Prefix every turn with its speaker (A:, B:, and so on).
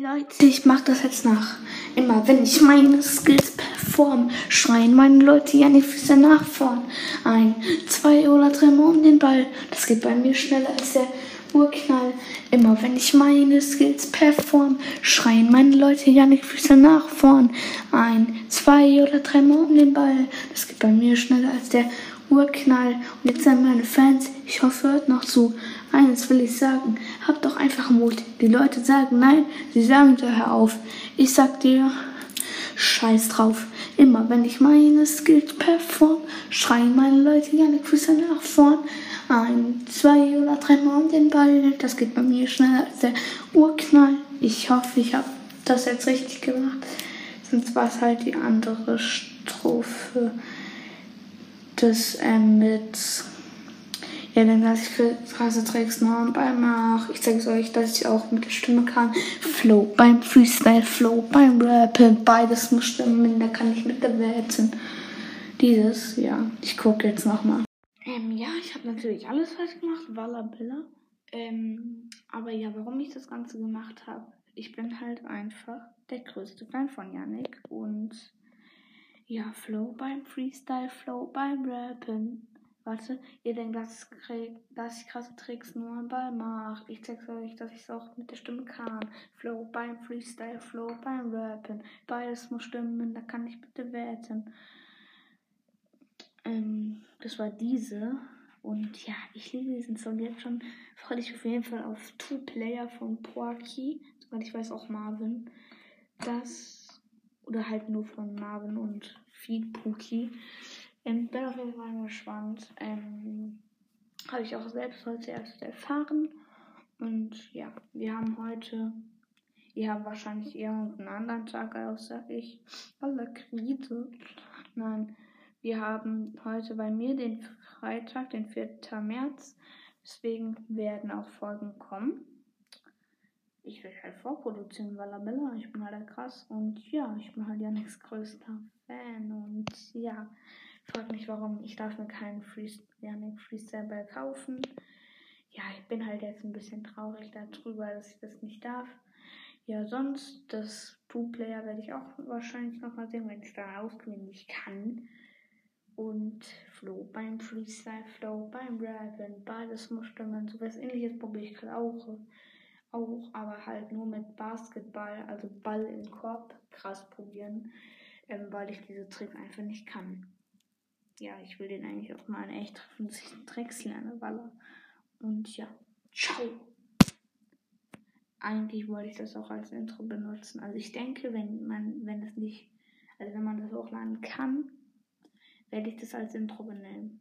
A: Leute, ich mach das jetzt nach. Immer wenn ich meine Skills perform, schreien meine Leute ja nicht Füße nach vorn. Ein, zwei oder drei Mal um den Ball. Das geht bei mir schneller als der Urknall. Immer wenn ich meine Skills perform, schreien meine Leute ja nicht Füße nach vorn. Ein, zwei oder drei Mal um den Ball. Das geht bei mir schneller als der Urknall. Und jetzt sind meine Fans, ich hoffe, hört noch zu. Eines will ich sagen, habt doch einfach Mut. Die Leute sagen nein, sie sagen dir hör auf. Ich sag dir, scheiß drauf. Immer wenn ich meine Skills perform, schreien meine Leute nicht Füße nach vorn. Ein, zwei oder drei Mal um den Ball. Das geht bei mir schneller als der Urknall. Ich hoffe, ich habe das jetzt richtig gemacht. Sonst war es halt die andere Strophe. Das ähm, mit ja, dann lasse ich für Tricks noch Ball mach. Ich zeige euch, dass ich auch mit der Stimme kann. Flow beim Freestyle, Flow beim Rappen. Beides muss stimmen, da kann ich mit der Wetten. Dieses, ja. Ich gucke jetzt nochmal. Ähm, ja, ich habe natürlich alles falsch gemacht. Wallabilla. Ähm, aber ja, warum ich das Ganze gemacht habe, ich bin halt einfach der größte Fan von Yannick. Und ja, Flow beim Freestyle, Flow beim Rappen. Warte, ihr denkt, dass, dass ich krasse Tricks nur am Ball mache. Ich zeige euch, dass ich es auch mit der Stimme kann. Flow beim Freestyle, Flow beim Rappen. Beides muss stimmen, da kann ich bitte wetten. Ähm, das war diese. Und ja, ich liebe diesen Song jetzt schon. Freue ich auf jeden Fall auf Two Player von Porky. Soweit ich weiß auch Marvin. Das. Oder halt nur von Marvin und Feed Pookie. Ähm, bin auf jeden Fall gespannt. Ähm, Habe ich auch selbst heute erst erfahren. Und ja, wir haben heute, ihr habt wahrscheinlich irgendeinen anderen Tag außer ich. Alle Krise. Nein, wir haben heute bei mir den Freitag, den 4. März. Deswegen werden auch Folgen kommen. Ich will halt vorproduzieren, Wallabella. Ich bin halt krass. Und ja, ich bin halt ja nichts größter Fan. Und ja. Frag mich warum. Ich darf mir keinen Yannick Freestyle Ball kaufen. Ja, ich bin halt jetzt ein bisschen traurig darüber, dass ich das nicht darf. Ja, sonst, das Two-Player werde ich auch wahrscheinlich nochmal sehen, wenn ich da auswendig kann. Und Flow beim Freestyle, Flow beim Rappen, beides muss stimmen. So was ähnliches probiere ich gerade auch. Auch, aber halt nur mit Basketball, also Ball im Korb krass probieren, ähm, weil ich diese Trick einfach nicht kann ja, ich will den eigentlich auch mal in echt treffen, dass ich Drecks lerne, Waller. Und ja, ciao. Eigentlich wollte ich das auch als Intro benutzen. Also ich denke, wenn man, wenn das nicht, also wenn man das hochladen kann, werde ich das als Intro benennen.